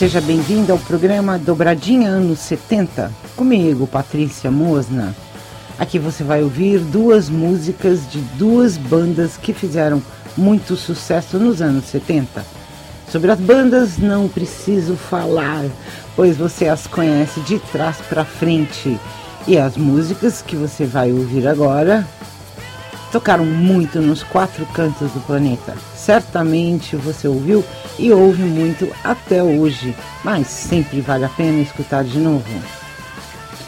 Seja bem-vindo ao programa Dobradinha anos 70, comigo, Patrícia Mosna. Aqui você vai ouvir duas músicas de duas bandas que fizeram muito sucesso nos anos 70 Sobre as bandas não preciso falar, pois você as conhece de trás para frente. E as músicas que você vai ouvir agora tocaram muito nos quatro cantos do planeta. Certamente você ouviu e ouve muito até hoje, mas sempre vale a pena escutar de novo.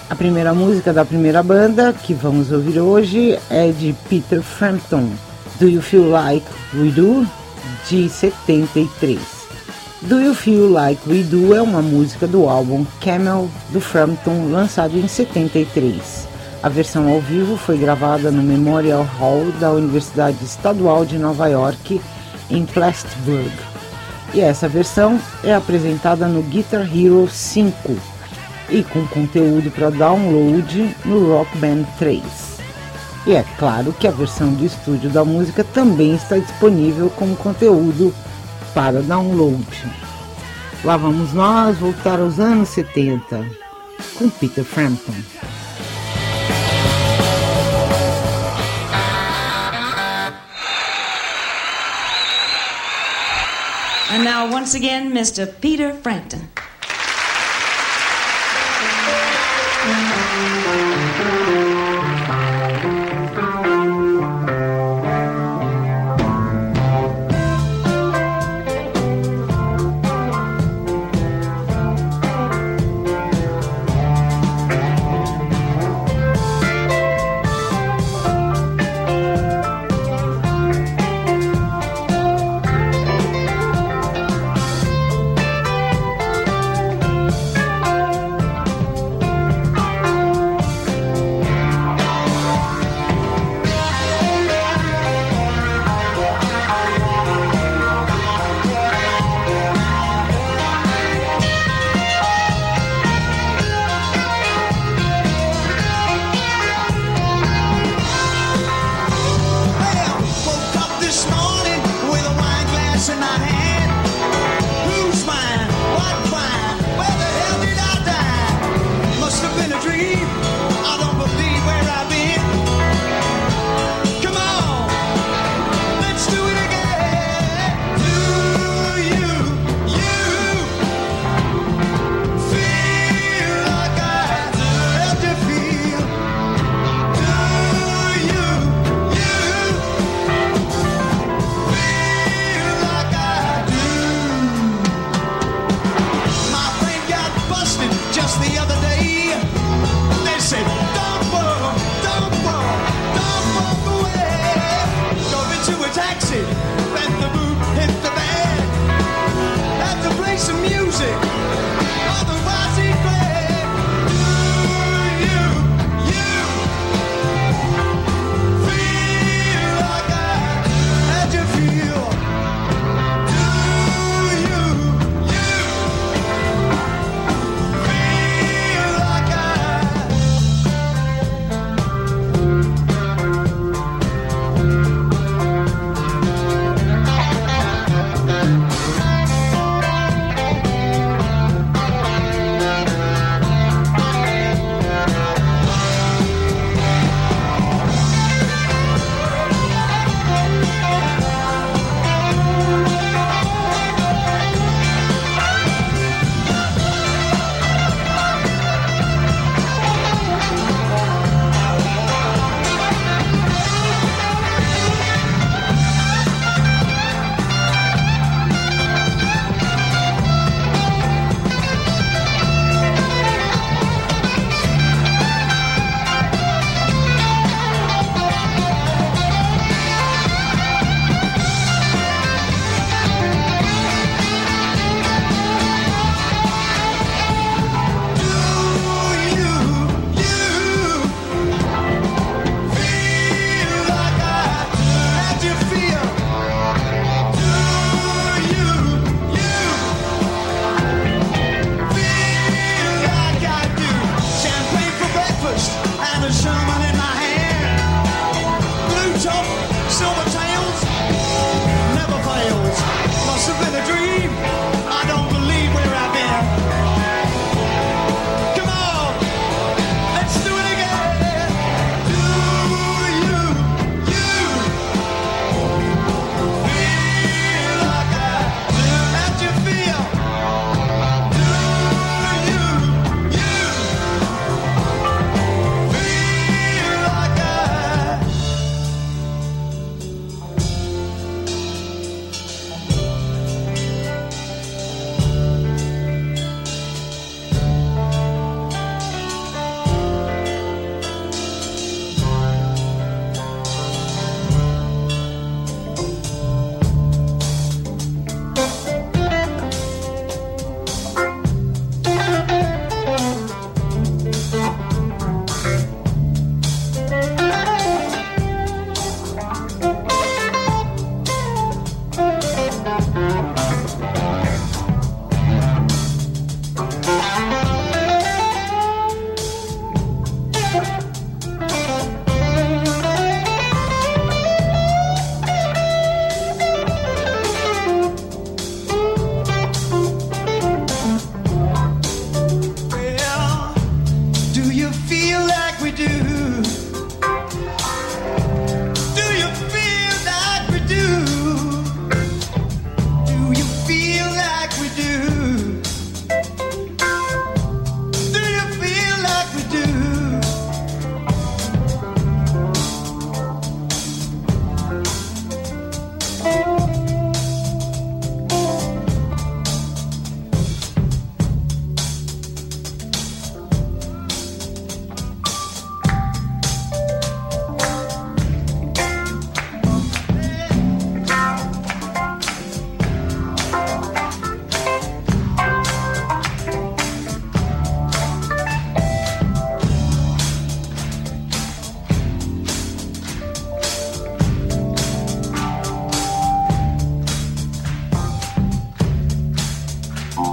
A primeira música da primeira banda que vamos ouvir hoje é de Peter Frampton, Do You Feel Like We Do? de 73. Do You Feel Like We Do é uma música do álbum Camel do Frampton, lançado em 73. A versão ao vivo foi gravada no Memorial Hall da Universidade Estadual de Nova York, em Plattsburgh. E essa versão é apresentada no Guitar Hero 5 e com conteúdo para download no Rock Band 3. E é claro que a versão do estúdio da música também está disponível como conteúdo para download. Lá vamos nós voltar aos anos 70 com Peter Frampton. And now, once again, Mr. Peter Frampton.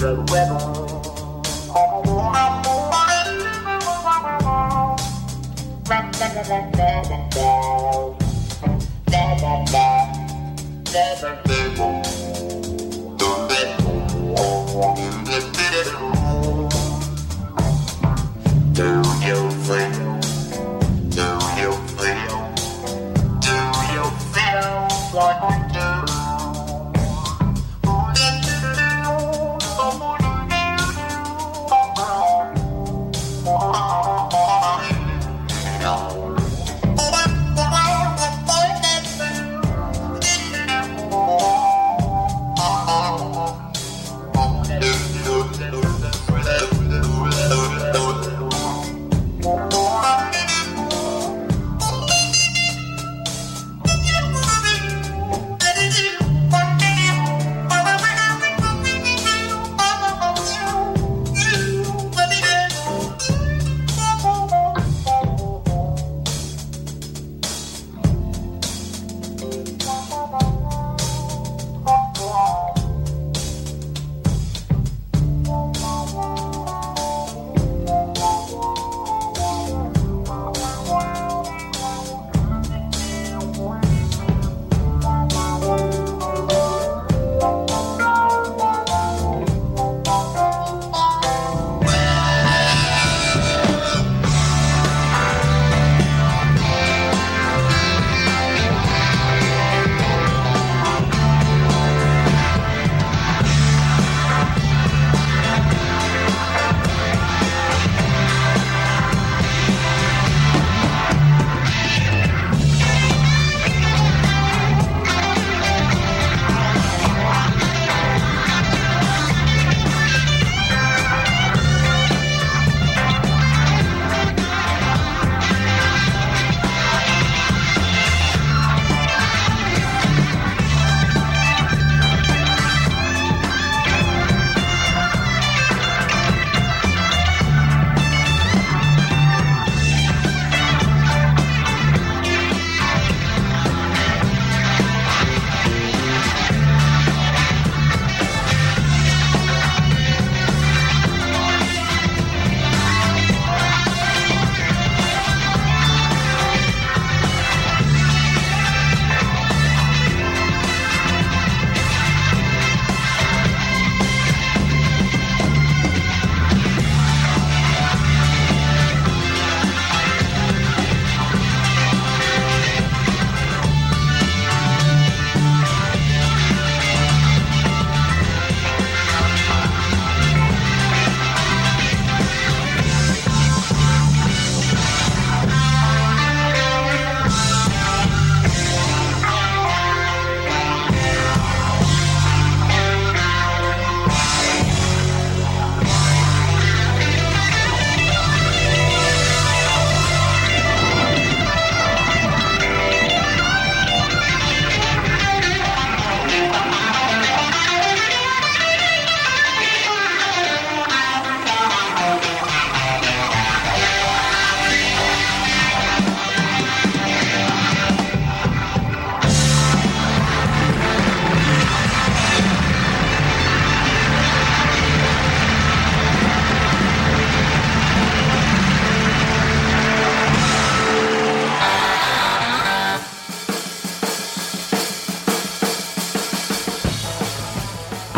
the weather.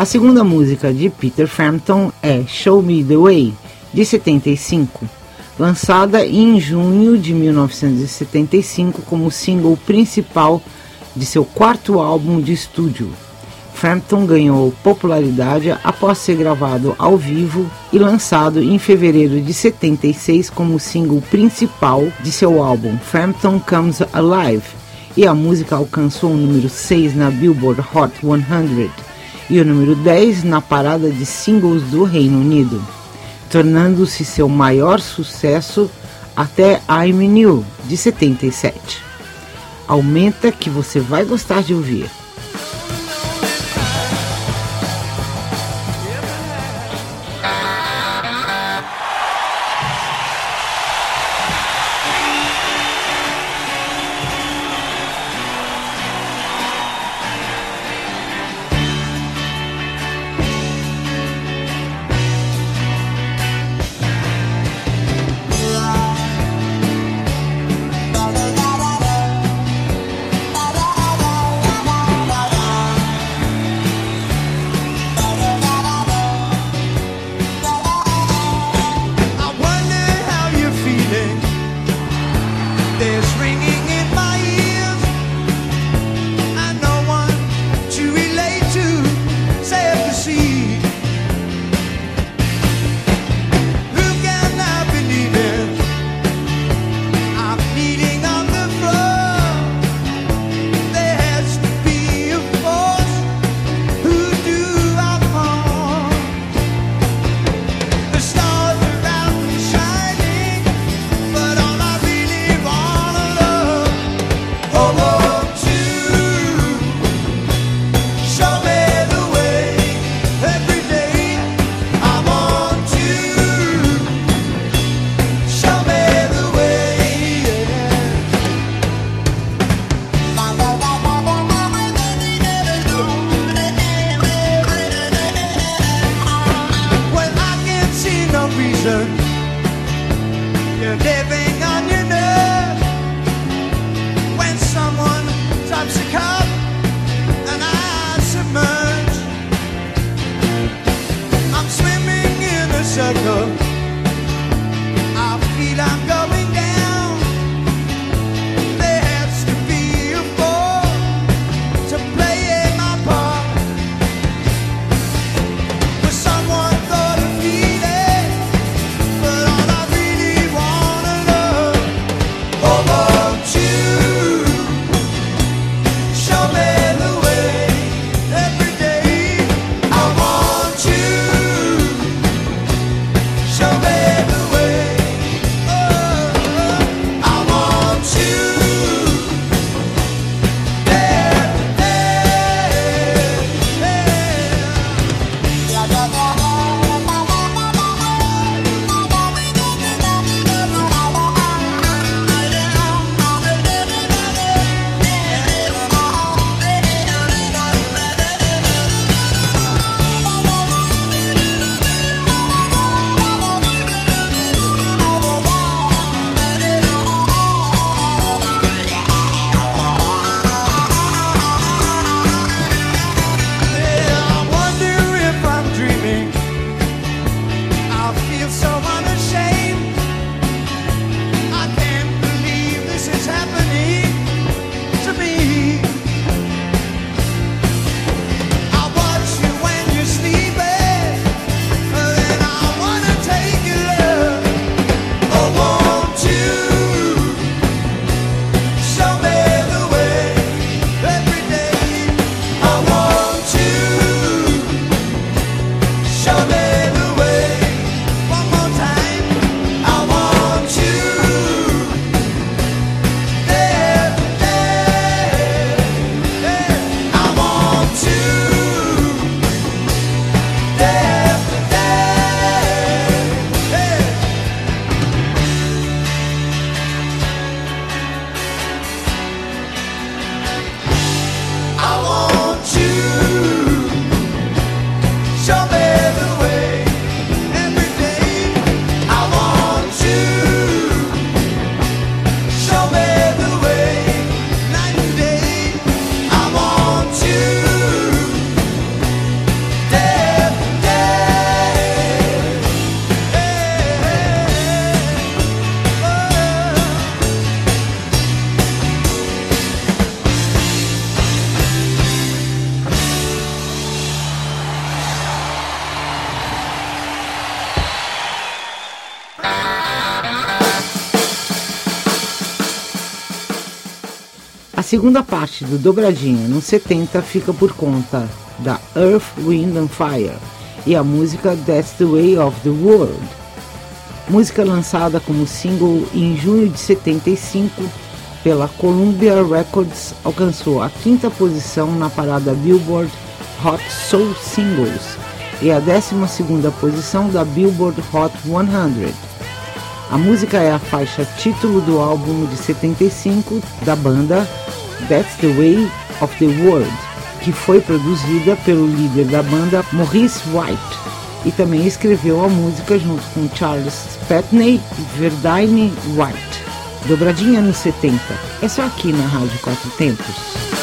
A segunda música de Peter Frampton é Show Me the Way, de 75, lançada em junho de 1975 como single principal de seu quarto álbum de estúdio. Frampton ganhou popularidade após ser gravado ao vivo e lançado em fevereiro de 76 como single principal de seu álbum Frampton Comes Alive, e a música alcançou o número 6 na Billboard Hot 100 e o número 10 na parada de singles do Reino Unido, tornando-se seu maior sucesso até I'm New, de 77. Aumenta que você vai gostar de ouvir. Segunda parte do Dobradinha nos 70 fica por conta da Earth, Wind and Fire e a música That's the Way of the World. Música lançada como single em junho de 75 pela Columbia Records, alcançou a quinta posição na parada Billboard Hot Soul Singles e a 12 posição da Billboard Hot 100. A música é a faixa título do álbum de 75 da banda That's the Way of the World, que foi produzida pelo líder da banda Maurice White e também escreveu a música junto com Charles Patney e Verdine White. Dobradinha nos 70, é só aqui na Rádio Quatro Tempos.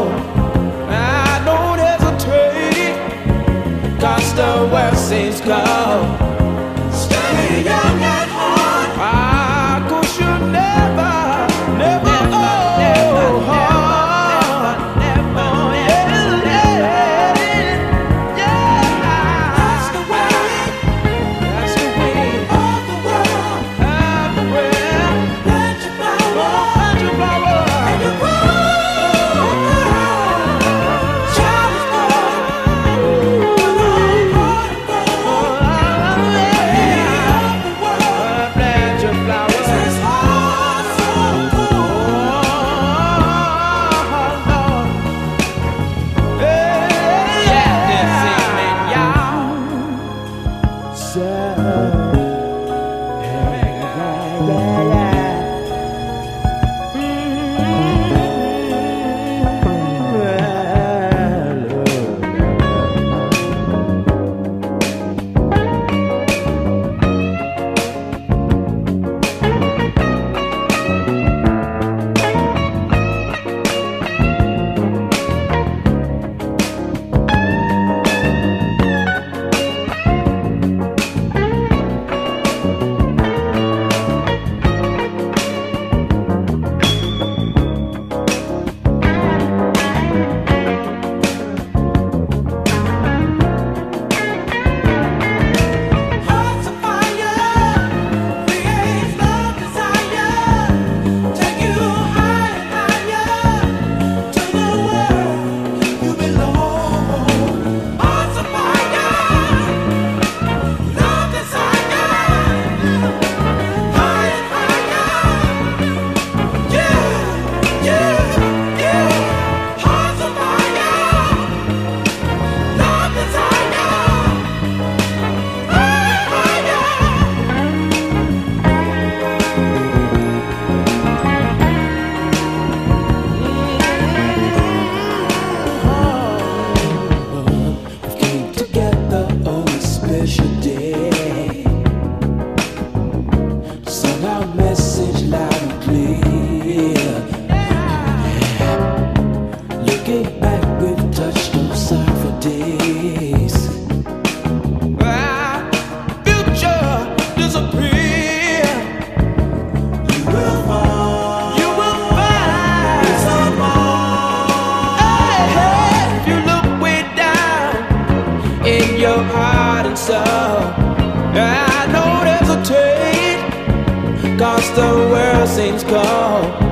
I don't hesitate, cause the world seems cold.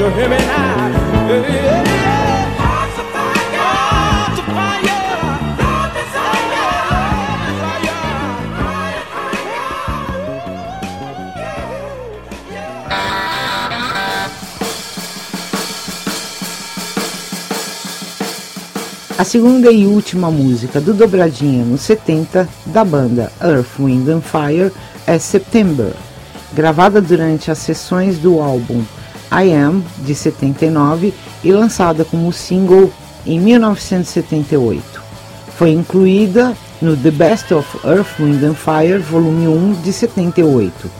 You hear me now? A segunda e última música do Dobradinha nos 70 da banda Earth, Wind and Fire é September, gravada durante as sessões do álbum I Am de 79 e lançada como single em 1978. Foi incluída no The Best of Earth, Wind and Fire Volume 1 de 78.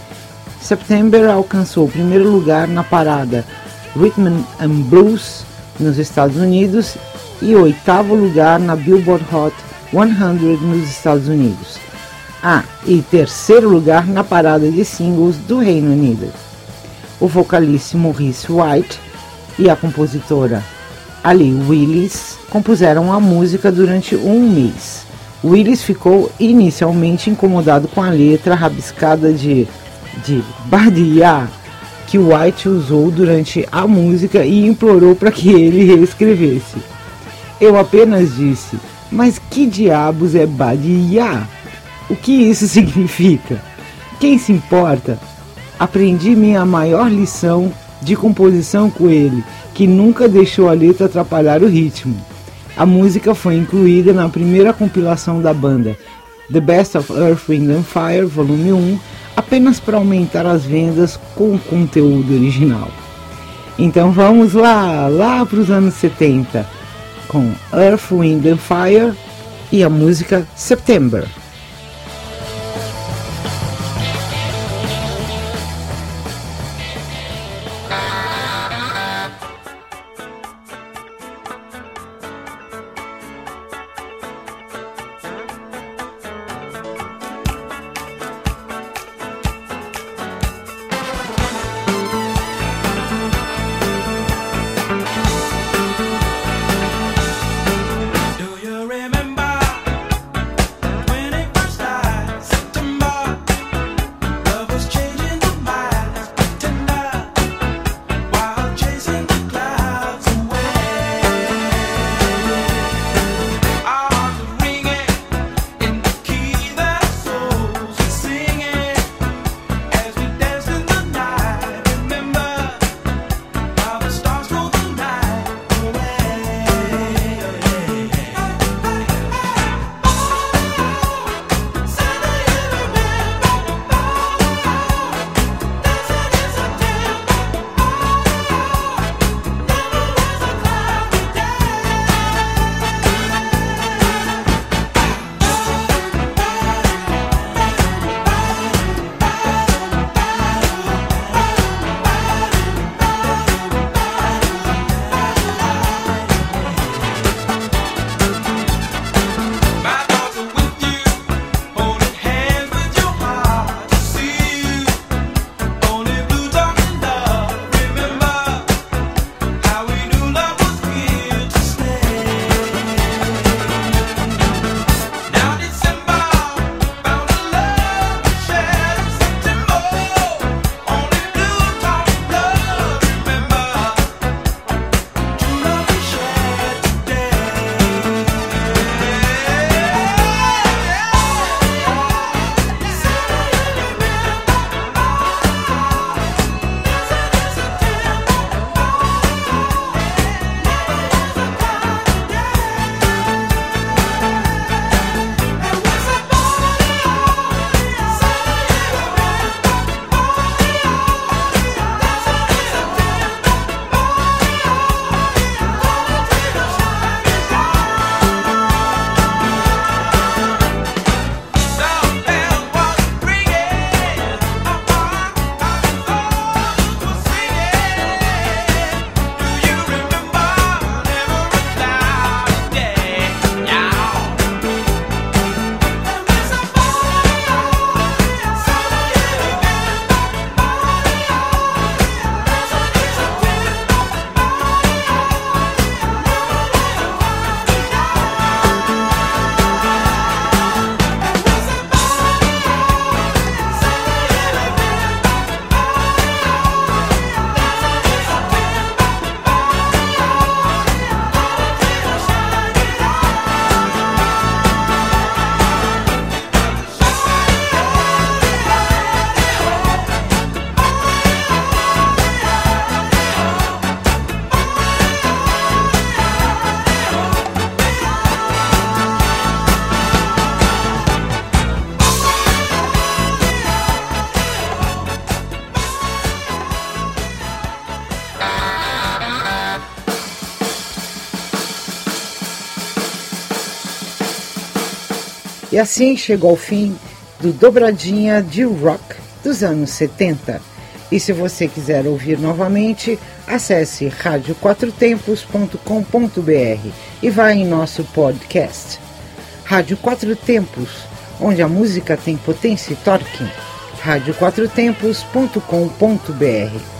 September alcançou o primeiro lugar na parada Rhythm and Blues nos Estados Unidos e oitavo lugar na Billboard Hot 100 nos Estados Unidos. Ah, e terceiro lugar na parada de singles do Reino Unido. O vocalista Maurice White e a compositora Ali Willis compuseram a música durante um mês. Willis ficou inicialmente incomodado com a letra rabiscada de, de Badia que White usou durante a música e implorou para que ele reescrevesse. Eu apenas disse, mas que diabos é Badia? O que isso significa? Quem se importa? Aprendi minha maior lição de composição com ele, que nunca deixou a letra atrapalhar o ritmo. A música foi incluída na primeira compilação da banda, The Best of Earth, Wind and Fire, volume 1, apenas para aumentar as vendas com o conteúdo original. Então vamos lá, lá para os anos 70, com Earth, Wind and Fire e a música September. E assim chegou ao fim do Dobradinha de Rock dos anos 70. E se você quiser ouvir novamente, acesse radioquatrotempos.com.br e vá em nosso podcast. Rádio Quatro Tempos, onde a música tem potência e torque. radioquatrotempos.com.br